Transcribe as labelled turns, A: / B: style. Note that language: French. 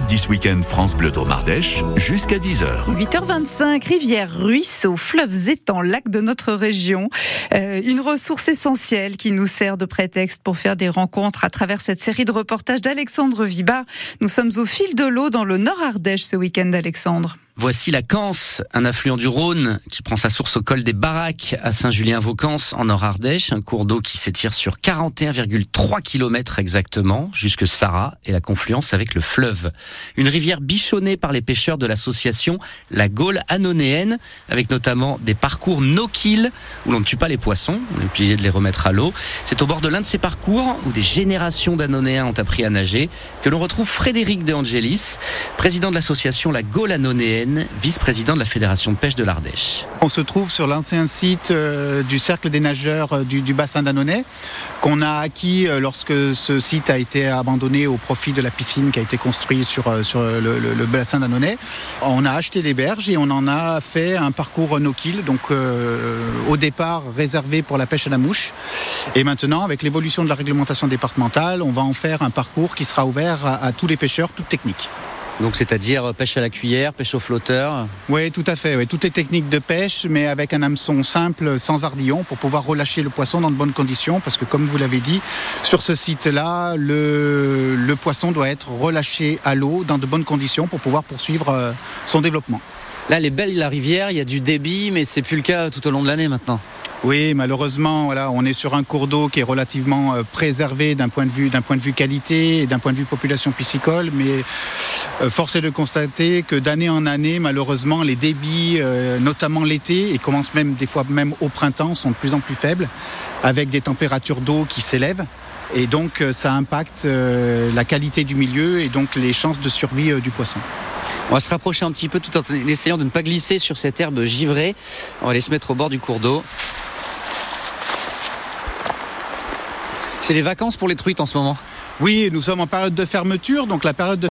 A: 10 week-end France Bleu Dromardèche jusqu'à 10h.
B: 8h25, rivières, ruisseaux, fleuves, étangs, lacs de notre région. Euh, une ressource essentielle qui nous sert de prétexte pour faire des rencontres à travers cette série de reportages d'Alexandre Viba. Nous sommes au fil de l'eau dans le Nord Ardèche ce week-end, Alexandre.
C: Voici la Canse, un affluent du Rhône qui prend sa source au col des Baraques à Saint-Julien-Vaucance en Nord-Ardèche, un cours d'eau qui s'étire sur 41,3 km exactement jusque Sarah et la confluence avec le fleuve. Une rivière bichonnée par les pêcheurs de l'association La Gaule Anonéenne avec notamment des parcours no-kill où l'on ne tue pas les poissons, on est obligé de les remettre à l'eau. C'est au bord de l'un de ces parcours où des générations d'Anonéens ont appris à nager que l'on retrouve Frédéric De Angelis, président de l'association La Gaule Anonéenne vice-président de la Fédération de pêche de l'Ardèche.
D: On se trouve sur l'ancien site euh, du Cercle des nageurs euh, du, bassin d'Annonay, qu'on a acquis euh, lorsque ce site a été abandonné au profit de la piscine qui a été construite sur, le, bassin d'Annonay. On a acheté les berges et on en a fait un parcours no-kill, donc au départ réservé pour la pêche à la mouche. Et maintenant, avec l'évolution de la réglementation départementale, on va en faire un parcours qui sera ouvert à tous les pêcheurs, toutes techniques.
C: Donc c'est-à-dire pêche à la cuillère, pêche au flotteur
D: Oui, tout à fait. Toutes les techniques de pêche, mais avec un hameçon simple, sans ardillon, pour pouvoir relâcher le poisson dans de bonnes conditions. Parce que comme vous l'avez dit, sur ce site-là, le, le poisson doit être relâché à l'eau dans de bonnes conditions pour pouvoir poursuivre euh, son développement.
C: Là, elle est belle la rivière, il y a du débit, mais c'est plus le cas tout au long de l'année maintenant.
D: Oui, malheureusement, voilà, on est sur un cours d'eau qui est relativement euh, préservé d'un point de vue d'un point de vue qualité et d'un point de vue population piscicole, mais euh, force est de constater que d'année en année, malheureusement, les débits, euh, notamment l'été, et commencent même des fois même au printemps, sont de plus en plus faibles, avec des températures d'eau qui s'élèvent. Et donc, ça impacte la qualité du milieu et donc les chances de survie du poisson.
C: On va se rapprocher un petit peu tout en essayant de ne pas glisser sur cette herbe givrée. On va aller se mettre au bord du cours d'eau. C'est les vacances pour les truites en ce moment?
D: Oui, nous sommes en période de fermeture, donc la période de